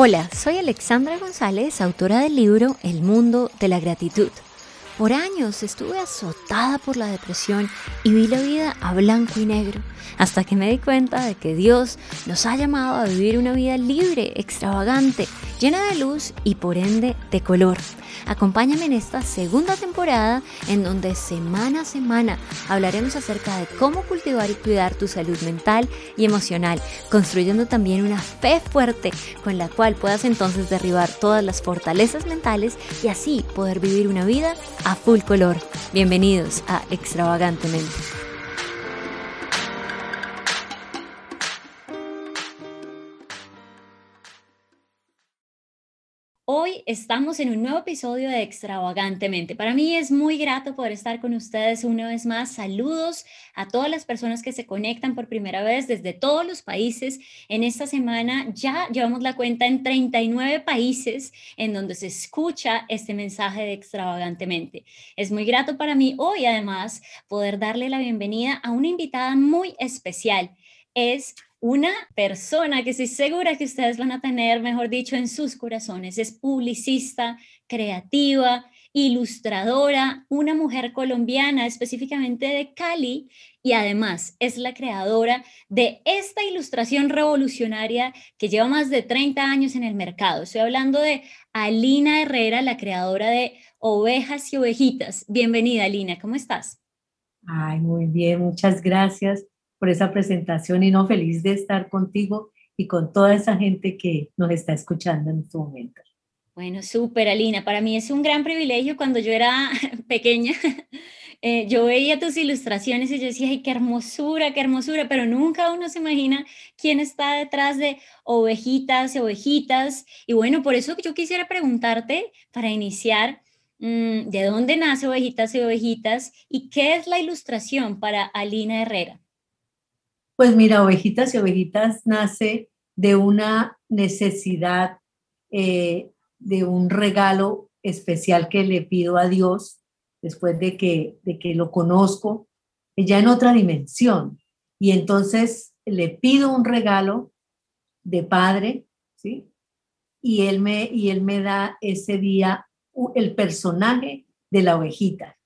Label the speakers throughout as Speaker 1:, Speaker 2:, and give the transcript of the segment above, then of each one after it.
Speaker 1: Hola, soy Alexandra González, autora del libro El mundo de la gratitud. Por años estuve azotada por la depresión y vi la vida a blanco y negro, hasta que me di cuenta de que Dios nos ha llamado a vivir una vida libre, extravagante, llena de luz y por ende de color. Acompáñame en esta segunda temporada en donde semana a semana hablaremos acerca de cómo cultivar y cuidar tu salud mental y emocional, construyendo también una fe fuerte con la cual puedas entonces derribar todas las fortalezas mentales y así poder vivir una vida a full color. Bienvenidos a Extravagantemente. Hoy estamos en un nuevo episodio de Extravagantemente. Para mí es muy grato poder estar con ustedes una vez más. Saludos a todas las personas que se conectan por primera vez desde todos los países. En esta semana ya llevamos la cuenta en 39 países en donde se escucha este mensaje de Extravagantemente. Es muy grato para mí hoy además poder darle la bienvenida a una invitada muy especial. Es una persona que estoy segura que ustedes van a tener, mejor dicho, en sus corazones. Es publicista, creativa, ilustradora, una mujer colombiana, específicamente de Cali, y además es la creadora de esta ilustración revolucionaria que lleva más de 30 años en el mercado. Estoy hablando de Alina Herrera, la creadora de Ovejas y Ovejitas. Bienvenida, Alina, ¿cómo estás?
Speaker 2: Ay, muy bien, muchas gracias por esa presentación y no feliz de estar contigo y con toda esa gente que nos está escuchando en este momento.
Speaker 1: Bueno, súper, Alina. Para mí es un gran privilegio. Cuando yo era pequeña, eh, yo veía tus ilustraciones y yo decía, ay, qué hermosura, qué hermosura, pero nunca uno se imagina quién está detrás de ovejitas y ovejitas. Y bueno, por eso yo quisiera preguntarte, para iniciar, mm, ¿de dónde nace Ovejitas y Ovejitas y qué es la ilustración para Alina Herrera?
Speaker 2: Pues mira, Ovejitas y Ovejitas nace de una necesidad, eh, de un regalo especial que le pido a Dios después de que, de que lo conozco, ya en otra dimensión. Y entonces le pido un regalo de padre, ¿sí? Y él me, y él me da ese día el personaje de la ovejita.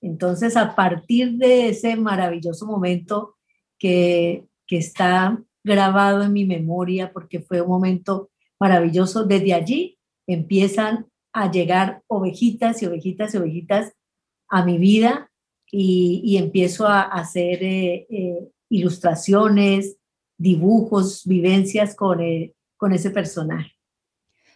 Speaker 2: Entonces, a partir de ese maravilloso momento, que, está grabado en mi memoria porque fue un momento maravilloso. Desde allí empiezan a llegar ovejitas y ovejitas y ovejitas a mi vida y, empiezo a hacer eh, eh, ilustraciones, dibujos, vivencias con, eh, con ese personaje.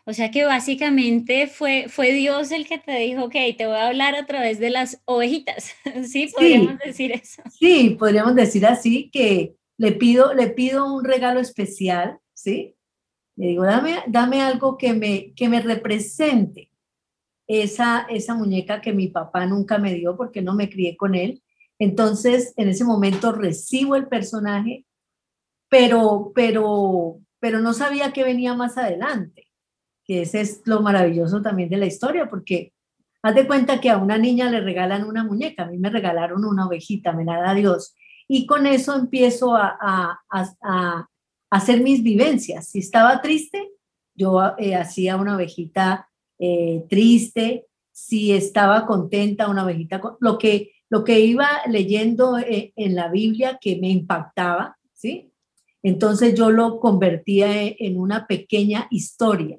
Speaker 1: O sea que básicamente fue, fue Dios el que te dijo, ok, te voy a hablar a través de las ovejitas. ¿Sí? Podríamos decir eso.
Speaker 2: Sí, podríamos decir así que le pido, le pido un regalo especial, ¿sí? Le digo, dame, dame algo que me, que me represente esa, esa muñeca que mi papá nunca me dio porque no me crié con él. Entonces, en ese momento recibo el personaje, pero, pero, pero no sabía que venía más adelante que ese es lo maravilloso también de la historia, porque haz de cuenta que a una niña le regalan una muñeca, a mí me regalaron una ovejita, me la da Dios, y con eso empiezo a, a, a, hacer mis vivencias. Si estaba triste, yo eh, hacía una ovejita eh, triste, si estaba contenta, una ovejita, lo que, lo que iba leyendo eh, en la Biblia que me impactaba, ¿sí? Entonces yo lo convertía en una pequeña historia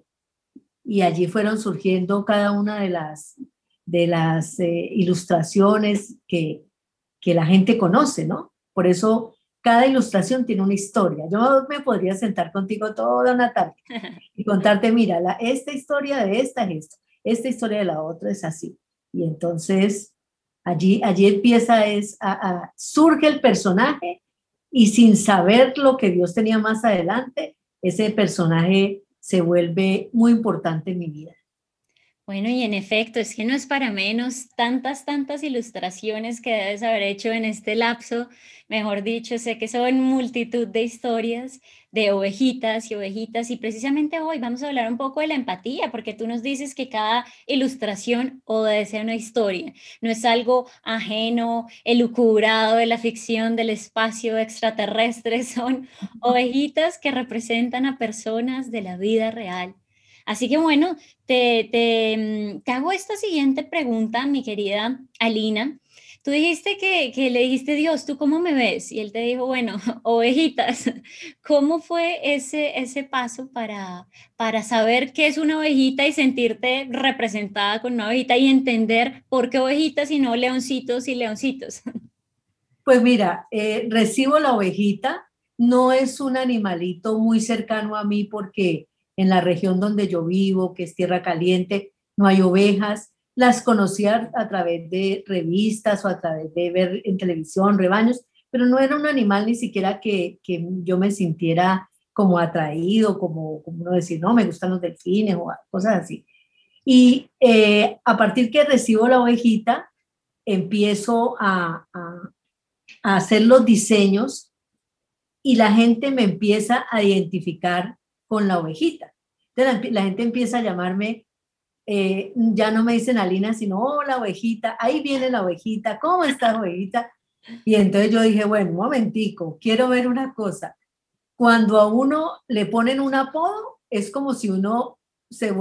Speaker 2: y allí fueron surgiendo cada una de las, de las eh, ilustraciones que, que la gente conoce, ¿no? Por eso cada ilustración tiene una historia. Yo me podría sentar contigo toda una tarde y contarte, mira, la, esta historia de esta es esto, esta historia de la otra es así. Y entonces allí, allí empieza, es, a, surge el personaje y sin saber lo que Dios tenía más adelante, ese personaje se vuelve muy importante en mi vida.
Speaker 1: Bueno, y en efecto, es que no es para menos tantas, tantas ilustraciones que debes haber hecho en este lapso. Mejor dicho, sé que son multitud de historias de ovejitas y ovejitas y precisamente hoy vamos a hablar un poco de la empatía, porque tú nos dices que cada ilustración obedece a una historia, no es algo ajeno, elucubrado de la ficción del espacio extraterrestre, son ovejitas que representan a personas de la vida real Así que bueno, te, mm, te, hago esta siguiente pregunta, mi querida Alina. Tú dijiste que, que, le dijiste, Dios, ¿tú cómo me ves? Y él te dijo, bueno, ovejitas. ¿Cómo fue ese, ese paso para, para saber qué es una ovejita y sentirte representada con una ovejita y entender por qué ovejitas y no leoncitos y leoncitos?
Speaker 2: Pues mira, eh, recibo la ovejita, no es un animalito muy cercano a mí porque en la región donde yo vivo, que es tierra caliente, no hay ovejas. Las conocía a través de revistas o a través de ver en televisión rebaños, pero no era un animal ni siquiera que, yo me sintiera como atraído, como, como uno decir, no, me gustan los delfines o cosas así. Y eh, a partir que recibo la ovejita, empiezo a, a hacer los diseños y la gente me empieza a identificar con la ovejita. Entonces la, gente empieza a llamarme, eh, ya no me dicen Alina, sino, hola ovejita, ahí viene la ovejita, ¿cómo estás ovejita? Y entonces yo dije, bueno, un momentico, quiero ver una cosa. Cuando a uno le ponen un apodo, es como si uno se,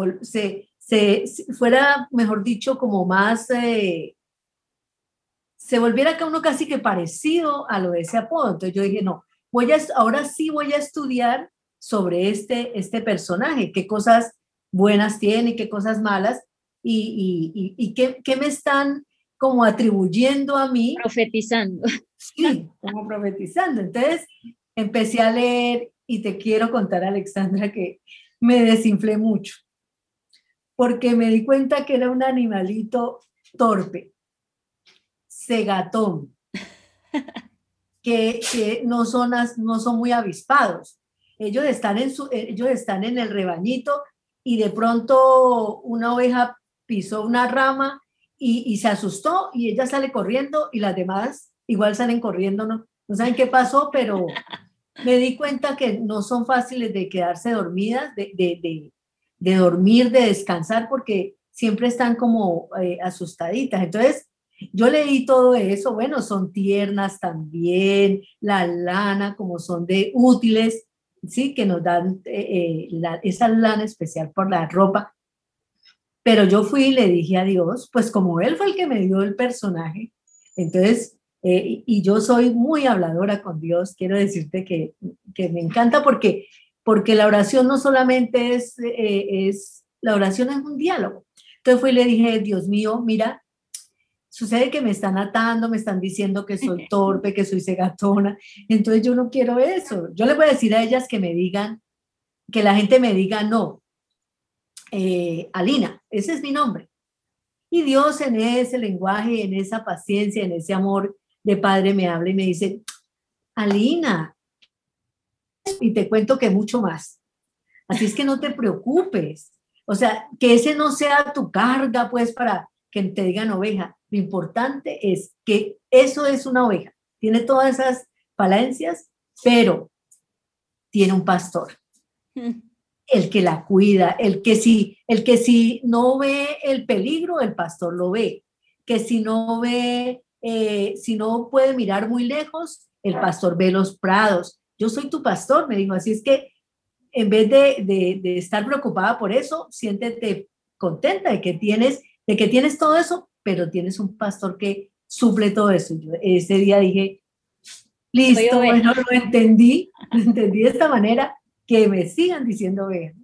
Speaker 2: se, fuera, mejor dicho, como más, eh, se volviera acá uno casi que parecido a lo de ese apodo. Entonces yo dije, no, voy a, ahora sí voy a estudiar sobre este, este personaje, qué cosas buenas tiene, qué cosas malas, y, y, y, qué, qué, me están como atribuyendo a mí.
Speaker 1: Profetizando.
Speaker 2: Sí, como profetizando. Entonces, empecé a leer y te quiero contar, Alexandra, que me desinflé mucho, porque me di cuenta que era un animalito torpe, cegatón, que, que no, son, no son muy avispados. Ellos están en, su, ellos están en el rebañito y de pronto una oveja pisó una rama y, se asustó y ella sale corriendo y las demás igual salen corriendo, no, no saben qué pasó, pero me di cuenta que no son fáciles de quedarse dormidas, de, de, de, dormir, de descansar, porque siempre están como eh, asustaditas. Entonces, yo leí todo eso, bueno, son tiernas también, la lana, como son de útiles, ¿sí? que nos dan eh, eh, esa lana especial por la ropa. Pero yo fui y le dije a Dios, pues como Él fue el que me dio el personaje, entonces, eh, y yo soy muy habladora con Dios, quiero decirte que, que me encanta porque, porque la oración no solamente es, es, la oración es un diálogo. Entonces fui y le dije, Dios mío, mira, sucede que me están atando, me están diciendo que soy torpe, que soy cegatona, entonces yo no quiero eso. Yo le voy a decir a ellas que me digan, que la gente me diga, no, eh, Alina, ese es mi nombre. Y Dios en ese lenguaje, en esa paciencia, en ese amor de padre me habla y me dice, Alina, y te cuento que mucho más. Así es que no te preocupes. O sea, que ese no sea tu carga, pues, para que te digan oveja. Lo importante es que eso es una oveja. Tiene todas esas falencias, pero tiene un pastor. Mm. El que la cuida, el que si, el que si no ve el peligro, el pastor lo ve. Que si no ve, eh, si no puede mirar muy lejos, el pastor ve los prados. Yo soy tu pastor, me dijo. Así es que en vez de, de, de estar preocupada por eso, siéntete contenta de que tienes, de que tienes todo eso, pero tienes un pastor que suple todo eso. Yo ese día dije, listo, bueno, lo entendí, lo entendí de esta manera, que me sigan diciendo oveja.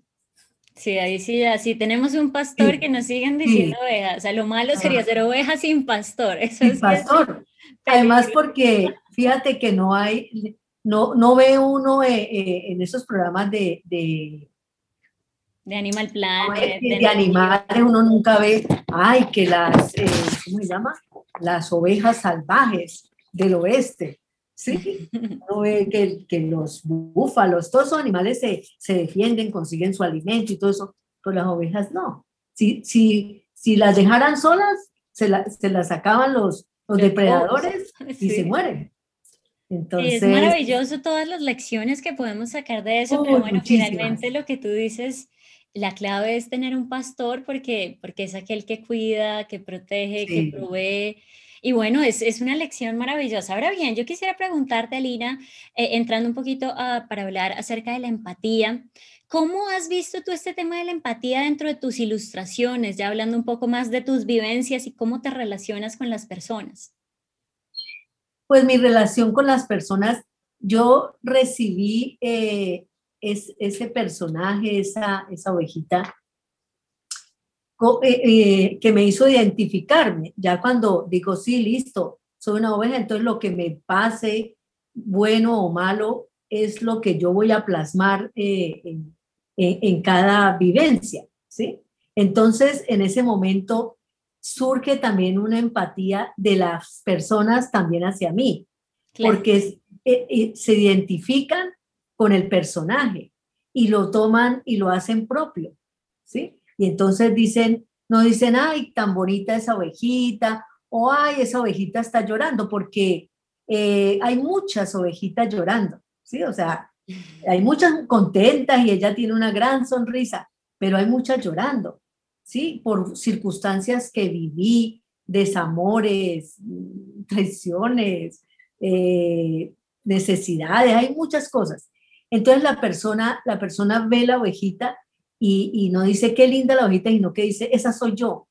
Speaker 1: Sí, ahí sí, así tenemos un pastor que nos siguen diciendo oveja. O sea, lo malo sería ser oveja sin pastor. Eso sin
Speaker 2: pastor. Además, porque fíjate que no hay, no, no ve uno eh, eh, en esos programas de,
Speaker 1: de Animal Planet.
Speaker 2: de, animales uno nunca ve, ay, que las, eh, ¿cómo se llama? Las ovejas salvajes del oeste. Sí, uno ve que, que los búfalos, todos esos animales se, se, defienden, consiguen su alimento y todo eso, pero las ovejas no. Si, si, si las dejaran solas, se, se las sacaban los, los depredadores y se mueren.
Speaker 1: Entonces, es maravilloso todas las lecciones que podemos sacar de eso, pero bueno, finalmente lo que tú dices, la clave es tener un pastor porque, porque es aquel que cuida, que protege, que provee. Y bueno, es, es, una lección maravillosa. Ahora bien, yo quisiera preguntarte, Alina, eh, entrando un poquito para hablar acerca de la empatía. ¿Cómo has visto tú este tema de la empatía dentro de tus ilustraciones, ya hablando un poco más de tus vivencias y cómo te relacionas con las personas?
Speaker 2: Pues mi relación con las personas, yo recibí eh, ese personaje, esa, esa ovejita, eh, eh, que me hizo identificarme. Ya cuando digo, sí, listo, soy una oveja, entonces lo que me pase, bueno o malo, es lo que yo voy a plasmar en, en, cada vivencia, ¿sí? Entonces, en ese momento surge también una empatía de las personas también hacia mí, porque eh, eh, se identifican con el personaje y lo toman y lo hacen propio, ¿sí? Y entonces dicen, no dicen, ay, tan bonita esa ovejita, o ay, esa ovejita está llorando, porque eh, hay muchas ovejitas llorando, ¿sí? O sea, hay muchas contentas y ella tiene una gran sonrisa, pero hay muchas llorando, ¿sí? Por circunstancias que viví, desamores, traiciones, eh, necesidades, hay muchas cosas. Entonces la persona, la persona ve la ovejita y, no dice qué linda la ovejita, sino que dice, esa soy yo.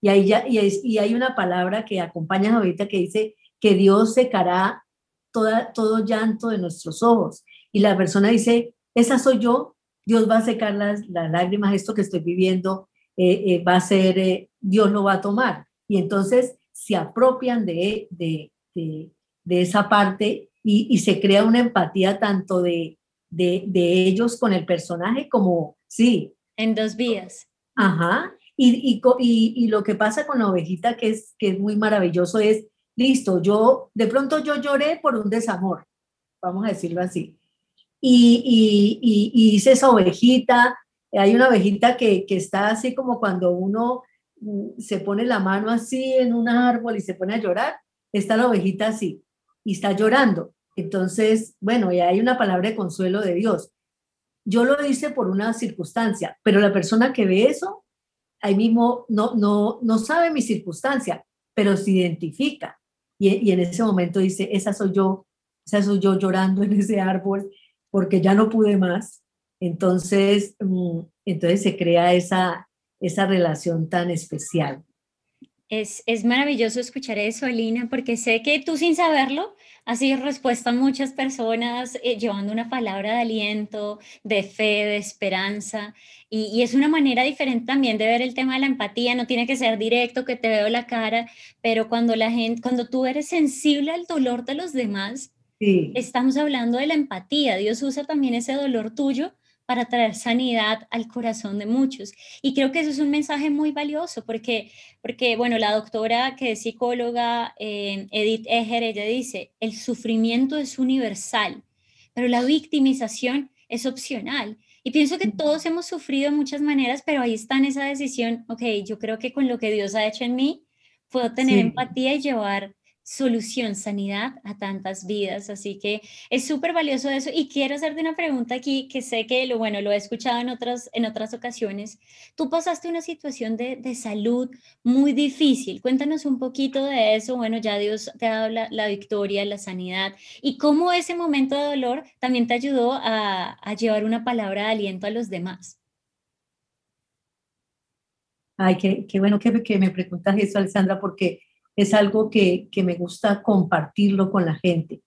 Speaker 2: Y, ahí ya, y, y hay una palabra que acompaña a la ovejita que dice que Dios secará toda, todo llanto de nuestros ojos y la persona dice, esa soy yo, Dios va a secar las, las lágrimas, esto que estoy viviendo eh, eh, va a ser, eh, Dios lo va a tomar. Y entonces se apropian de, de, de, esa parte y, y, se crea una empatía tanto de, de, ellos con el personaje como, sí.
Speaker 1: En dos vías.
Speaker 2: Ajá. Y, y, y, lo que pasa con la ovejita, que es, que es muy maravilloso, es, listo, yo, de pronto yo lloré por un desamor, vamos a decirlo así y, hice esa ovejita. Hay una ovejita que, que está así como cuando uno mm, se pone la mano así en un árbol y se pone a llorar, está la ovejita así y está llorando. Entonces, bueno, y hay una palabra de consuelo de Dios. Yo lo hice por una circunstancia, pero la persona que ve eso, ahí mismo no, no, no sabe mi circunstancia, pero se identifica. Y, y en ese momento dice, esa soy yo, esa soy yo llorando en ese árbol, porque ya no pude más. Entonces, mm, entonces se crea esa, esa relación tan especial.
Speaker 1: Es, es maravilloso escuchar eso, Alina, porque sé que tú sin saberlo has sido respuesta a muchas personas eh, llevando una palabra de aliento, de fe, de esperanza. Y, y, es una manera diferente también de ver el tema de la empatía. No tiene que ser directo, que te veo la cara, pero cuando la gente, cuando tú eres sensible al dolor de los demás, Estamos hablando de la empatía. Dios usa también ese dolor tuyo para traer sanidad al corazón de muchos. Y creo que eso es un mensaje muy valioso porque, porque bueno, la doctora que es psicóloga, eh, Edith Eger, ella dice, el sufrimiento es universal, pero la victimización es opcional. Y pienso que todos hemos sufrido de muchas maneras, pero ahí está en esa decisión, ok, yo creo que con lo que Dios ha hecho en mí, puedo tener empatía y llevar solución, sanidad a tantas vidas. Así que es súper valioso eso. Y quiero hacerte una pregunta aquí que sé que lo bueno, lo he escuchado en otras, en otras ocasiones. Tú pasaste una situación de, de salud muy difícil. Cuéntanos un poquito de eso. Bueno, ya Dios te ha dado la, la victoria, la sanidad y cómo ese momento de dolor también te ayudó a, a llevar una palabra de aliento a los demás.
Speaker 2: Ay, qué, qué bueno que, que me preguntas eso, Alessandra, porque es algo que, me gusta compartirlo con la gente.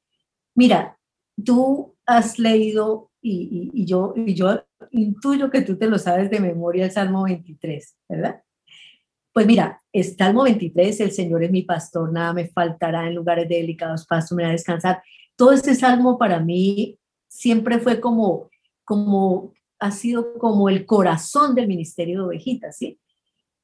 Speaker 2: Mira, tú has leído y, yo, y yo intuyo que tú te lo sabes de memoria el Salmo 23, ¿verdad? Pues mira, el Salmo 23, el Señor es mi pastor, nada me faltará en lugares de delicados pastos, me a descansar. Todo este salmo para mí siempre fue como, como, ha sido como el corazón del ministerio de ovejitas, ¿sí?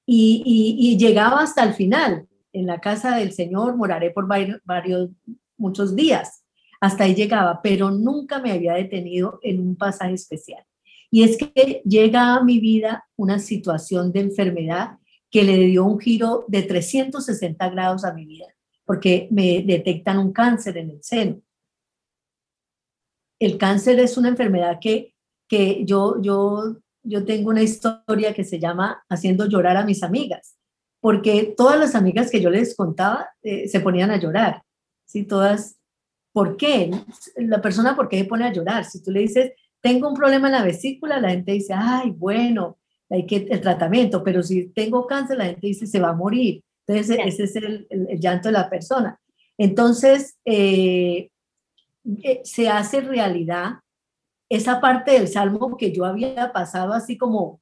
Speaker 2: Y llegaba hasta el final, en la casa del Señor moraré por varios, muchos días. Hasta ahí llegaba, pero nunca me había detenido en un pasaje especial. Y es que llega a mi vida una situación de enfermedad que le dio un giro de 360 grados a mi vida, porque me detectan un cáncer en el seno. El cáncer es una enfermedad que, que yo, yo, yo tengo una historia que se llama Haciendo llorar a mis amigas, porque todas las amigas que yo les contaba eh, se ponían a llorar, ¿sí? Todas, ¿por qué? La persona, ¿por qué se pone a llorar? Si tú le dices, tengo un problema en la vesícula, la gente dice, ay, bueno, hay que el tratamiento, pero si tengo cáncer, la gente dice, se va a morir. Entonces, ese es el, llanto de la persona. Entonces, eh, eh, se hace realidad esa parte del salmo que yo había pasado así como,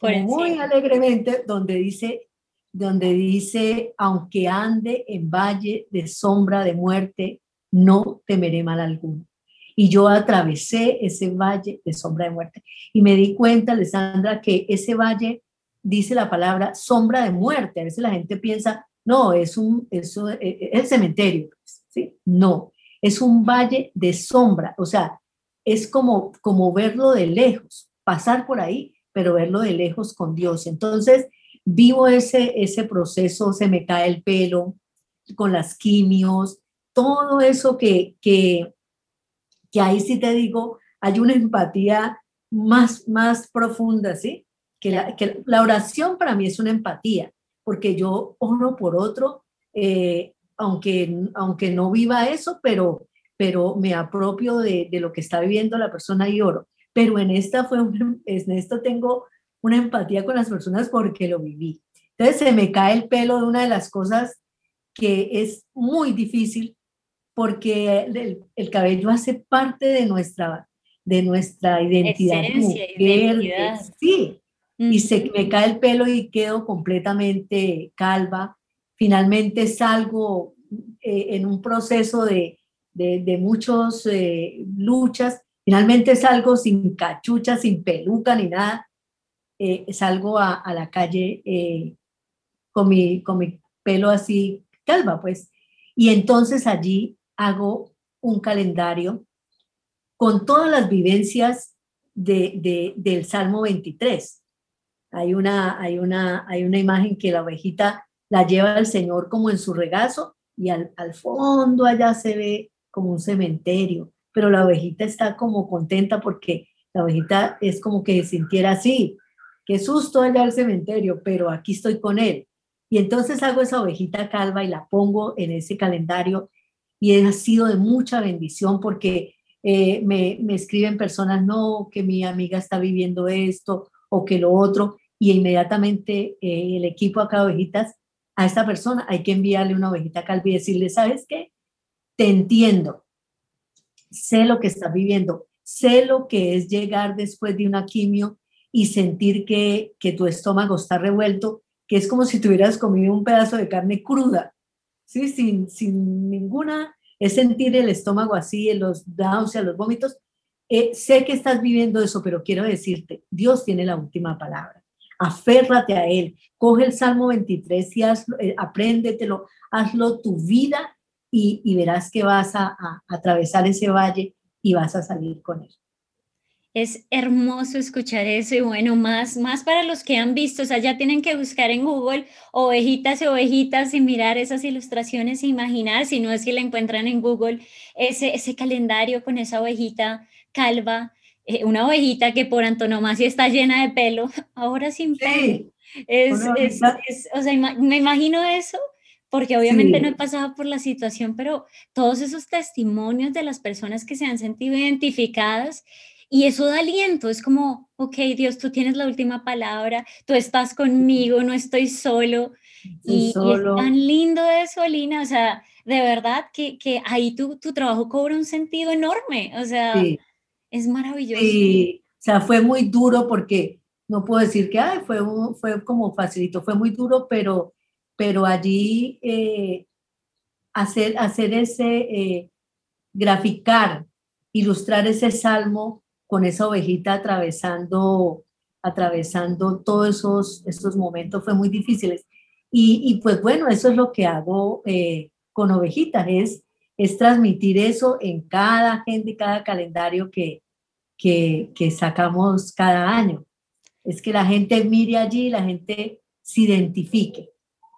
Speaker 2: muy alegremente, donde dice, donde dice, aunque ande en valle de sombra de muerte, no temeré mal alguno. Y yo atravesé ese valle de sombra de muerte. Y me di cuenta, Alessandra, que ese valle dice la palabra sombra de muerte. A veces la gente piensa, no, es un, eso, es eh, eh, el cementerio. Pues, ¿sí? No, es un valle de sombra. O sea, es como, como verlo de lejos, pasar por ahí, pero verlo de lejos con Dios. Entonces, vivo ese, ese proceso, se me cae el pelo con las quimios, todo eso que, que, que ahí sí te digo, hay una empatía más, más profunda, ¿sí? Que la, oración para mí es una empatía, porque yo oro por otro, eh, aunque, aunque no viva eso, pero, pero me apropio de, de, lo que está viviendo la persona y oro. Pero en esta fue en esto tengo una empatía con las personas porque lo viví. Entonces se me cae el pelo de una de las cosas que es muy difícil porque el, cabello hace parte de nuestra, de nuestra identidad.
Speaker 1: identidad.
Speaker 2: Sí, y se me cae el pelo y quedo completamente calva. Finalmente salgo eh, en un proceso de, de, de muchas eh, luchas. Finalmente salgo sin cachucha, sin peluca ni nada. Eh, salgo a, la calle con, mi, con mi pelo así calva, pues. Y entonces allí hago un calendario con todas las vivencias de, del Salmo 23. Hay una, hay, una, hay una imagen que la ovejita la lleva el Señor como en su regazo y al, al fondo allá se ve como un cementerio, pero la ovejita está como contenta porque la ovejita es como que sintiera así, qué susto allá el cementerio, pero aquí estoy con él. Y entonces hago esa ovejita calva y la pongo en ese calendario y ha sido de mucha bendición porque eh, me, me, escriben personas, no, que mi amiga está viviendo esto o que lo otro, y inmediatamente eh, el equipo acá de ovejitas, a esta persona hay que enviarle una ovejita calva y decirle, ¿sabes qué? Te entiendo, sé lo que estás viviendo, sé lo que es llegar después de una quimio y sentir que, que tu estómago está revuelto, que es como si tuvieras comido un pedazo de carne cruda ¿sí? Sin, sin ninguna, es sentir el estómago así, los náuseas, los vómitos. Eh, sé que estás viviendo eso, pero quiero decirte, Dios tiene la última palabra. Aférrate a Él. Coge el Salmo 23 y hazlo, eh, apréndetelo, hazlo tu vida y, verás que vas a atravesar ese valle y vas a salir con Él.
Speaker 1: Es hermoso escuchar eso y bueno, más, más para los que han visto, o sea, ya tienen que buscar en Google ovejitas y ovejitas y mirar esas ilustraciones e imaginar, si no es que la encuentran en Google, ese, ese calendario con esa ovejita calva, eh, una ovejita que por antonomasia está llena de pelo, ahora sin pelo. Es, es, o sea, me imagino eso porque obviamente no he pasado por la situación, pero todos esos testimonios de las personas que se han sentido identificadas y eso da aliento, es como, ok, Dios, tú tienes la última palabra, tú estás conmigo, no estoy solo. Y, es tan lindo eso, Alina, o sea, de verdad que, que ahí tu, tu, trabajo cobra un sentido enorme, o sea, es maravilloso.
Speaker 2: Sí, o sea, fue muy duro porque no puedo decir que Ay, fue, fue como facilito, fue muy duro, pero, pero allí eh, hacer, hacer ese, eh, graficar, ilustrar ese salmo con esa ovejita atravesando, atravesando todos esos, estos momentos fue muy difíciles. Y, pues bueno, eso es lo que hago eh, con ovejitas, es, es transmitir eso en cada gente, cada calendario que, que, que sacamos cada año. Es que la gente mire allí, la gente se identifique.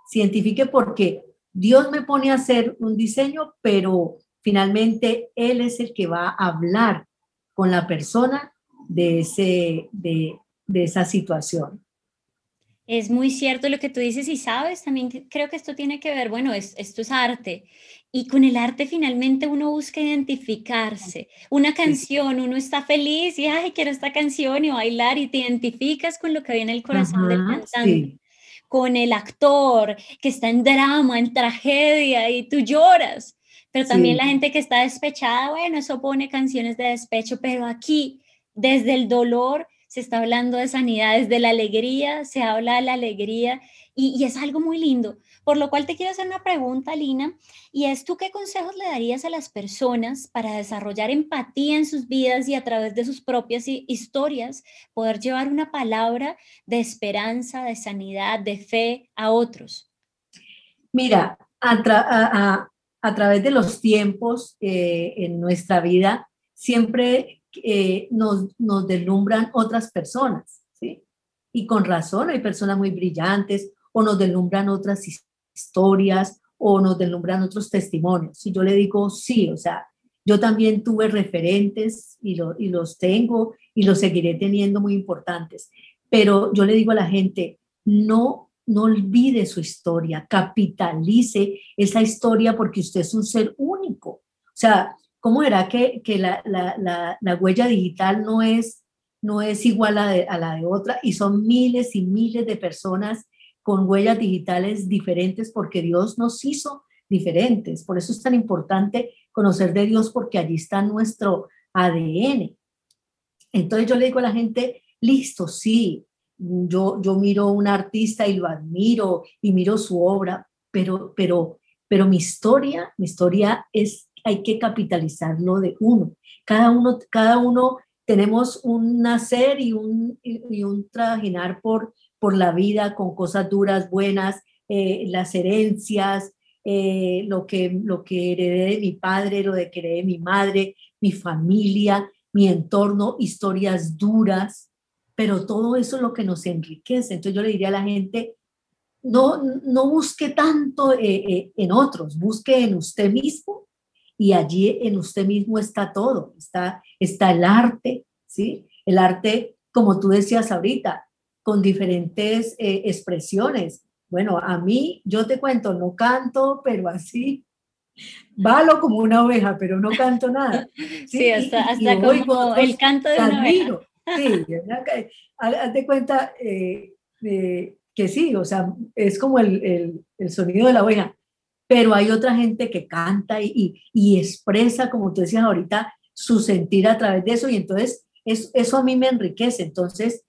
Speaker 2: Se identifique porque Dios me pone a hacer un diseño, pero finalmente Él es el que va a hablar con la persona de, ese, de, de esa situación.
Speaker 1: Es muy cierto lo que tú dices y sabes, también creo que esto tiene que ver, bueno, esto es arte y con el arte finalmente uno busca identificarse. Una canción, uno está feliz y, ay, quiero esta canción y bailar y te identificas con lo que viene en el corazón del cantante. Con el actor que está en drama, en tragedia y tú lloras. Pero también la gente que está despechada, bueno, eso pone canciones de despecho, pero aquí, desde el dolor, se está hablando de sanidad, desde la alegría, se habla de la alegría y, es algo muy lindo. Por lo cual te quiero hacer una pregunta, Lina, y es tú qué consejos le darías a las personas para desarrollar empatía en sus vidas y a través de sus propias historias poder llevar una palabra de esperanza, de sanidad, de fe a otros?
Speaker 2: Mira, a, través de los tiempos eh, en nuestra vida, siempre eh, nos, nos deslumbran otras personas, ¿sí? Y con razón, hay personas muy brillantes o nos deslumbran otras historias o nos deslumbran otros testimonios. Y yo le digo, sí, o sea, yo también tuve referentes y, y los tengo y los seguiré teniendo muy importantes. Pero yo le digo a la gente, no, no olvide su historia, capitalice esa historia porque usted es un ser único. O sea, ¿cómo era que, la, huella digital no es, no es igual a, a, la de otra y son miles y miles de personas con huellas digitales diferentes porque Dios nos hizo diferentes? Por eso es tan importante conocer de Dios porque allí está nuestro ADN. Entonces yo le digo a la gente, listo, sí, yo, yo miro a un artista y lo admiro y miro su obra, pero, pero, pero mi historia, mi historia es hay que capitalizarlo de uno. Cada uno, cada uno tenemos un nacer y un, y un trajinar por, por la vida con cosas duras, buenas, eh, las herencias, eh, lo, que, lo que heredé de mi padre, lo que heredé de mi madre, mi familia, mi entorno, historias duras, pero todo eso es lo que nos enriquece. Entonces yo le diría a la gente, no, no busque tanto eh, en otros, busque en usted mismo y allí en usted mismo está todo, está, está el arte, ¿sí? El arte, como tú decías ahorita, con diferentes eh, expresiones. Bueno, a mí, yo te cuento, no canto, pero así, valo como una oveja, pero no canto nada.
Speaker 1: Sí, hasta, como el canto de una oveja.
Speaker 2: Sí, hazte cuenta eh, que sí, o sea, es como el, el, sonido de la oveja pero hay otra gente que canta y, y, expresa, como tú decías ahorita, su sentir a través de eso y entonces es, eso a mí me enriquece. Entonces,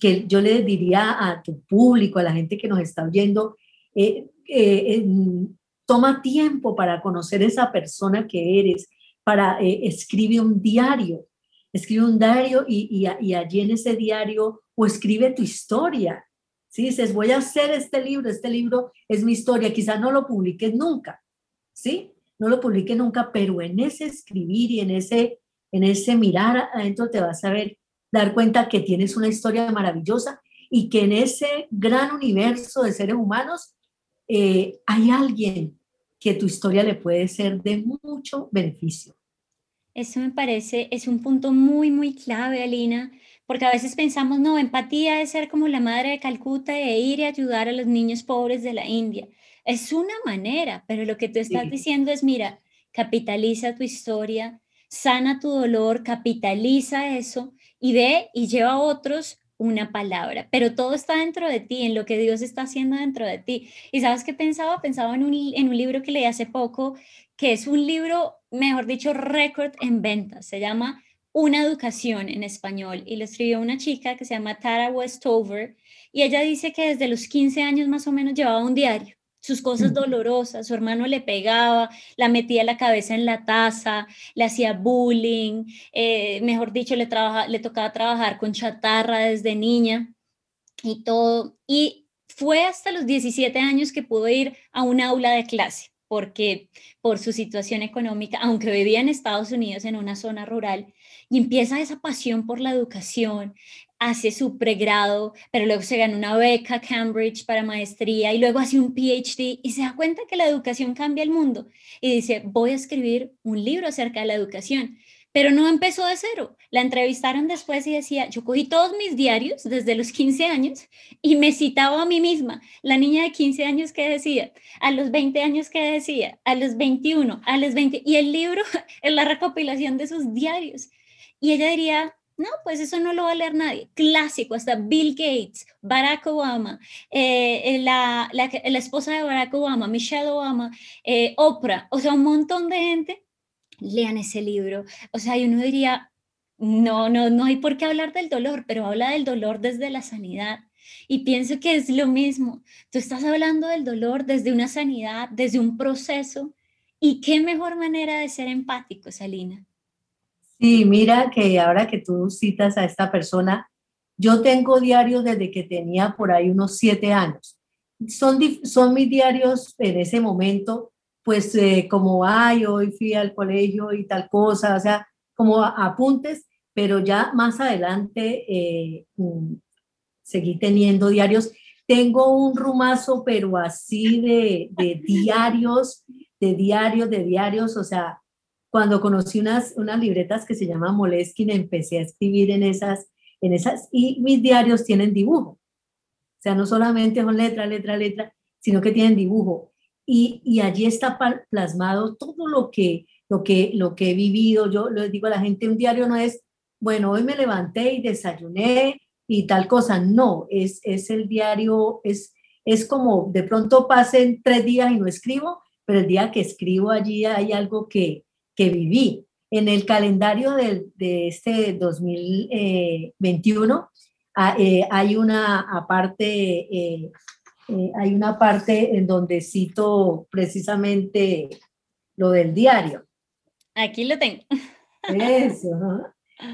Speaker 2: que yo le diría a tu público, a la gente que nos está oyendo, eh, eh, toma tiempo para conocer esa persona que eres, para escribe un diario, escribe un diario y, y, allí en ese diario o escribe tu historia, si dices, voy a hacer este libro, este libro es mi historia, quizá no lo publiques nunca, ¿sí? No lo publiques nunca, pero en ese escribir y en ese, en ese mirar adentro te vas a ver, dar cuenta que tienes una historia maravillosa y que en ese gran universo de seres humanos eh, hay alguien que tu historia le puede ser de mucho beneficio.
Speaker 1: Eso me parece, es un punto muy, muy clave, Alina, porque a veces pensamos, no, empatía es ser como la madre de Calcuta e ir y ayudar a los niños pobres de la India. Es una manera, pero lo que tú estás diciendo es, mira, capitaliza tu historia, sana tu dolor, capitaliza eso y ve y lleva a otros una palabra, pero todo está dentro de ti, en lo que Dios está haciendo dentro de ti. ¿Y sabes qué pensaba? Pensaba en un, en un libro que leí hace poco, que es un libro, mejor dicho, récord en ventas. Se llama una educación en español. Y lo escribió una chica que se llama Tara Westover. Y ella dice que desde los 15 años más o menos llevaba un diario, sus cosas dolorosas, su hermano le pegaba, la metía la cabeza en la taza, le hacía bullying, eh, mejor dicho, le, trabaja, le tocaba trabajar con chatarra desde niña y todo. Y fue hasta los 17 años que pudo ir a un aula de clase porque por su situación económica, aunque vivía en Estados Unidos en una zona rural, y empieza esa pasión por la educación, hace su pregrado, pero luego se gana una beca Cambridge para maestría y luego hace un PhD y se da cuenta que la educación cambia el mundo y dice, voy a escribir un libro acerca de la educación. Pero no empezó de cero. La entrevistaron después y decía, yo cogí todos mis diarios desde los 15 años y me citaba a mí misma, la niña de 15 años que decía, a los 20 años que decía, a los 21, a los 20, y el libro es la recopilación de sus diarios. Y ella diría, no, pues eso no lo va a leer nadie. Clásico, hasta Bill Gates, Barack Obama, eh, eh, la, la, la, esposa de Barack Obama, Michelle Obama, eh, Oprah, o sea, un montón de gente, lean ese libro. O sea, y uno diría, no, no, no hay por qué hablar del dolor, pero habla del dolor desde la sanidad. Y pienso que es lo mismo. Tú estás hablando del dolor desde una sanidad, desde un proceso. ¿Y qué mejor manera de ser empático, Salina?
Speaker 2: Sí, mira que ahora que tú citas a esta persona, yo tengo diarios desde que tenía por ahí unos siete años. Son, son mis diarios en ese momento, pues eh, como, ay, hoy fui al colegio y tal cosa, o sea, como apuntes, pero ya más adelante eh, mm, seguí teniendo diarios. Tengo un rumazo, pero así de, de diarios, de diarios, de diarios, o sea, cuando conocí unas, unas libretas que se llaman Moleskine, empecé a escribir en esas, en esas, y mis diarios tienen dibujo. O sea, no solamente son letra, letra, letra, sino que tienen dibujo. Y, allí está plasmado todo lo que, lo, que, lo que he vivido. Yo les digo a la gente, un diario no es, bueno, hoy me levanté y desayuné y tal cosa. No, es, es el diario, es, es como de pronto pasen tres días y no escribo, pero el día que escribo allí hay algo que, que viví. En el calendario de, de este 2021 ah, eh, hay una aparte, eh, hay una parte en donde cito precisamente lo del diario.
Speaker 1: Aquí lo tengo.
Speaker 2: Eso.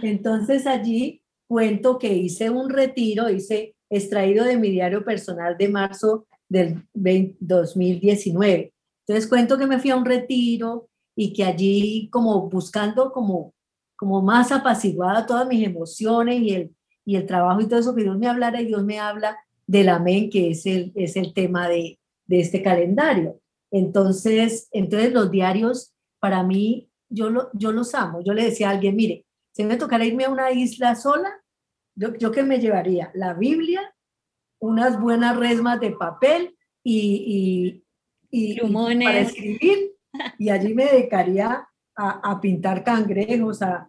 Speaker 2: Entonces allí cuento que hice un retiro, hice extraído de mi diario personal de marzo del 2019. Entonces cuento que me fui a un retiro, y que allí como buscando como, como más apaciguada todas mis emociones y el, y el trabajo y todo eso, que Dios me hablara y Dios me habla del amén, que es el, es el tema de, de este calendario. Entonces, entonces los diarios, para mí, yo, lo, yo los amo. Yo le decía a alguien, mire, si me tocara irme a una isla sola, yo, yo que me llevaría la Biblia, unas buenas resmas de papel y, y, y para escribir y allí me dedicaría a, pintar cangrejos, a,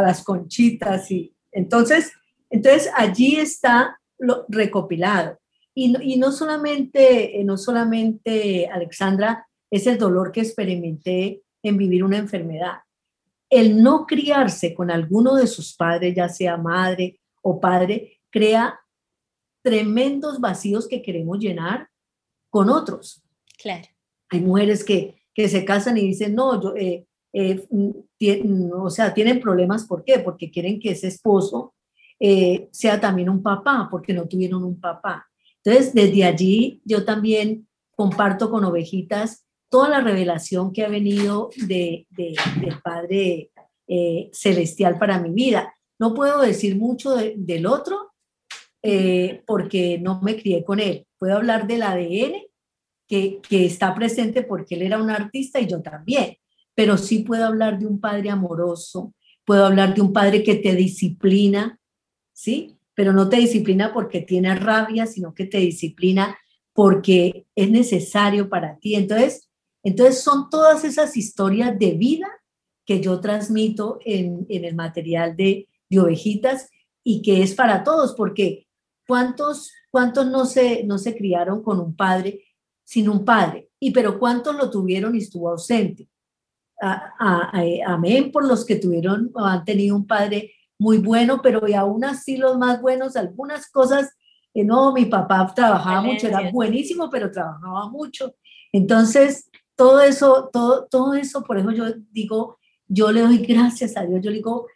Speaker 2: las conchitas. Y entonces, entonces allí está lo recopilado. Y, no, solamente, no solamente, Alexandra, es el dolor que experimenté en vivir una enfermedad. El no criarse con alguno de sus padres, ya sea madre o padre, crea tremendos vacíos que queremos llenar con otros.
Speaker 1: Claro.
Speaker 2: Hay mujeres que que se casan y dicen, no, yo, eh, eh, mm, o sea, tienen problemas, ¿por qué? Porque quieren que ese esposo eh, sea también un papá, porque no tuvieron un papá. Entonces, desde allí yo también comparto con ovejitas toda la revelación que ha venido de, del Padre Celestial para mi vida. No puedo decir mucho del otro porque no me crié con él. Puedo hablar del ADN que, está presente porque él era un artista y yo también, pero sí puedo hablar de un padre amoroso, puedo hablar de un padre que te disciplina, ¿sí? Pero no te disciplina porque tiene rabia, sino que te disciplina porque es necesario para ti. Entonces, entonces son todas esas historias de vida que yo transmito en, el material de, de, ovejitas y que es para todos, porque ¿cuántos, cuántos no, se, no se criaron con un padre sin un padre. Y pero ¿cuántos lo tuvieron y estuvo ausente? amén por los que tuvieron o han tenido un padre muy bueno, pero y aún así los más buenos, algunas cosas, que no, mi papá trabajaba mucho, era buenísimo, pero trabajaba mucho. Entonces, todo eso, todo, todo eso, por eso yo digo, yo le doy gracias a Dios, yo le digo,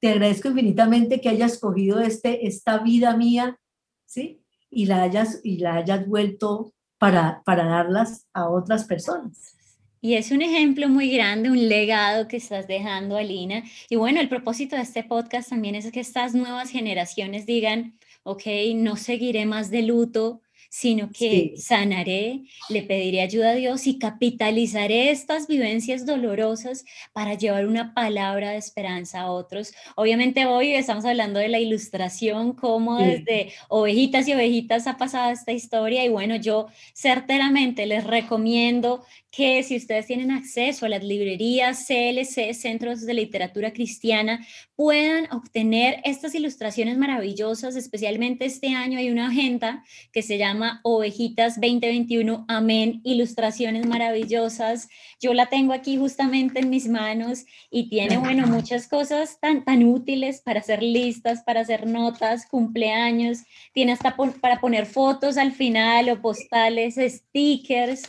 Speaker 2: te agradezco infinitamente que hayas cogido este, esta vida mía, ¿sí? Y la hayas, y la hayas vuelto para, darlas a otras personas.
Speaker 1: Y es un ejemplo muy grande, un legado que estás dejando, Alina. Y bueno, el propósito de este podcast también es que estas nuevas generaciones digan, ok, no seguiré más de luto, sino que sanaré, le pediré ayuda a Dios y capitalizaré estas vivencias dolorosas para llevar una palabra de esperanza a otros. Obviamente hoy estamos hablando de la ilustración, cómo desde ovejitas y ovejitas ha pasado esta historia y bueno, yo certeramente les recomiendo que si ustedes tienen acceso a las librerías CLC, Centros de Literatura Cristiana, puedan obtener estas ilustraciones maravillosas, especialmente este año hay una agenda que se llama Ovejitas 2021, Amén, ilustraciones maravillosas. Yo la tengo aquí justamente en mis manos y tiene, bueno, muchas cosas tan, tan útiles para hacer listas, para hacer notas, cumpleaños, tiene hasta para poner fotos al final o postales, stickers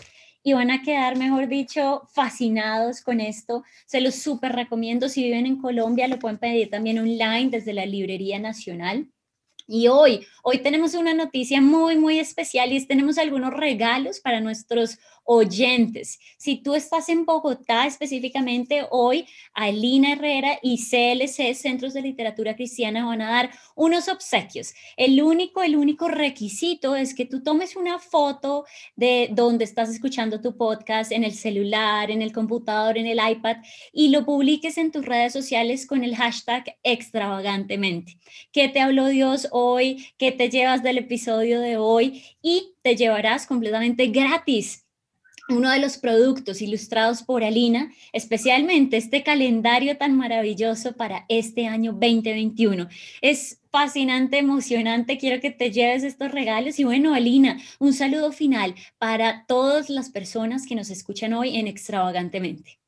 Speaker 1: y van a quedar, mejor dicho, fascinados con esto. Se los súper recomiendo. Si viven en Colombia, lo pueden pedir también online desde la Librería Nacional. Y hoy, hoy tenemos una noticia muy, muy especial y tenemos algunos regalos para nuestros oyentes. Si tú estás en Bogotá específicamente, hoy Alina Herrera y CLC, Centros de Literatura Cristiana, van a dar unos obsequios. El único, el único requisito es que tú tomes una foto de donde estás escuchando tu podcast, en el celular, en el computador, en el iPad, y lo publiques en tus redes sociales con el hashtag extravagantemente. ¿Qué te habló Dios? ¿Qué te llevas del episodio de hoy? Y te llevarás completamente gratis uno de los productos ilustrados por Alina, especialmente este calendario tan maravilloso para este año 2021. Es fascinante, emocionante, quiero que te lleves estos regalos y bueno, Alina, un saludo final para todas las personas que nos escuchan hoy en Extravagantemente.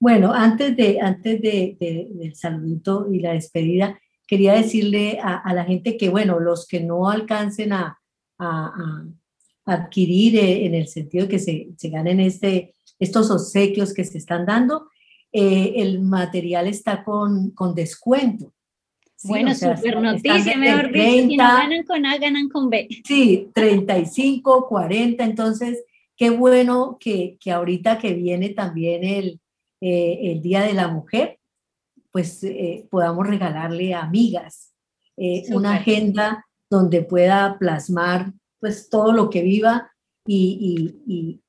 Speaker 2: Bueno, antes, de, antes de, del saludito y la despedida, quería decirle a, la gente que, bueno, los que no alcancen a adquirir eh, en el sentido de que se, se ganen este, estos obsequios que se están dando, eh, el material está con, con descuento.
Speaker 1: bueno, super noticia, mejor dicho, si no ganan con A, ganan con B.
Speaker 2: Sí, 35, 40, entonces, qué bueno que, que ahorita que viene también el, eh, el Día de la Mujer, pues podamos regalarle a amigas una agenda donde pueda plasmar pues todo lo que viva y,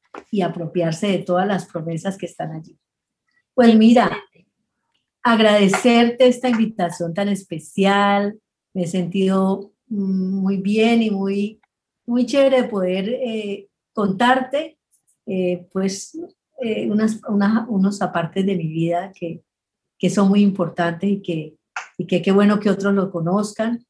Speaker 2: apropiarse de todas las promesas que están allí. Pues mira, agradecerte esta invitación tan especial, me he sentido muy bien y muy, muy chévere de poder eh, contarte eh, pues eh, unas, unos apartes de mi vida que, son muy importantes y que, y que qué bueno que otros lo conozcan.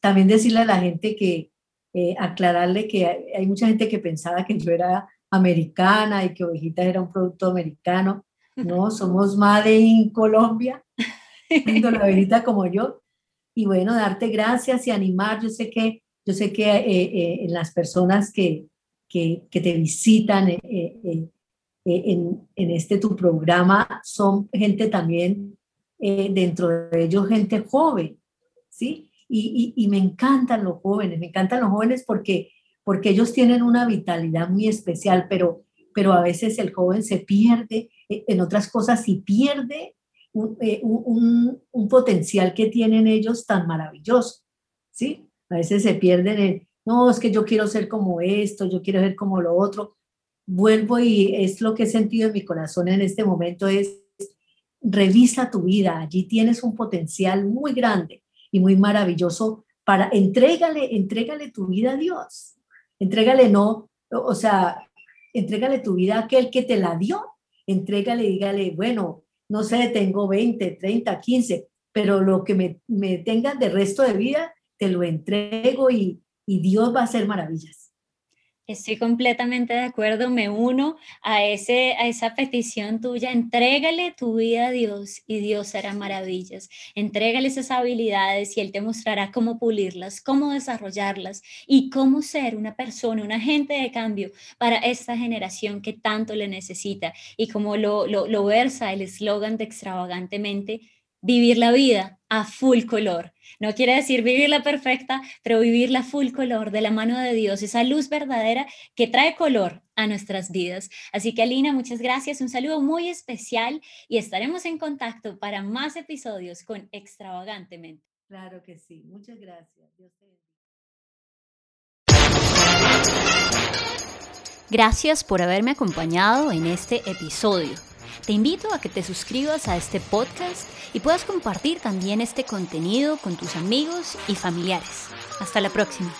Speaker 2: también decirle a la gente que, eh, aclararle que hay, mucha gente que pensaba que yo era americana y que Ovejitas era un producto americano. No, somos Made in Colombia, la ovejita como yo. Y bueno, darte gracias y animar. Yo sé que, yo sé que eh, eh, las personas que, que, que te visitan en, en, este tu programa son gente también, dentro de ellos, gente joven, ¿sí? y, me encantan los jóvenes, me encantan los jóvenes porque, porque ellos tienen una vitalidad muy especial, pero, pero a veces el joven se pierde eh, en otras cosas y pierde eh, un, un, potencial que tienen ellos tan maravilloso, ¿sí? A veces se pierden en, no, es que yo quiero ser como esto, yo quiero ser como lo otro. Vuelvo y es lo que he sentido en mi corazón en este momento, es revisa tu vida, allí tienes un potencial muy grande y muy maravilloso para entrégale, entrégale tu vida a Dios. Entrégale no, o sea, entrégale tu vida a aquel que te la dio. Entrégale, dígale, bueno, no sé, tengo 20, 30, 15, pero lo que me, me tengas de resto de vida, te lo entrego y, y Dios va a hacer maravillas.
Speaker 1: Estoy completamente de acuerdo, me uno a, ese, a esa petición tuya. Entrégale tu vida a Dios y Dios hará maravillas. Entrégale esas habilidades y Él te mostrará cómo pulirlas, cómo desarrollarlas y cómo ser una persona, un agente de cambio para esta generación que tanto le necesita. Y como lo, lo, lo versa el eslogan de extravagantemente, vivir la vida a full color. No quiere decir vivirla perfecta, pero vivirla full color de la mano de Dios, esa luz verdadera que trae color a nuestras vidas. Así que Alina, muchas gracias, un saludo muy especial y estaremos en contacto para más episodios con Extravagantemente.
Speaker 2: Claro que sí, muchas gracias. Dios te bendiga.
Speaker 1: Gracias por haberme acompañado en este episodio. Te invito a que te suscribas a este podcast y puedas compartir también este contenido con tus amigos y familiares. Hasta la próxima.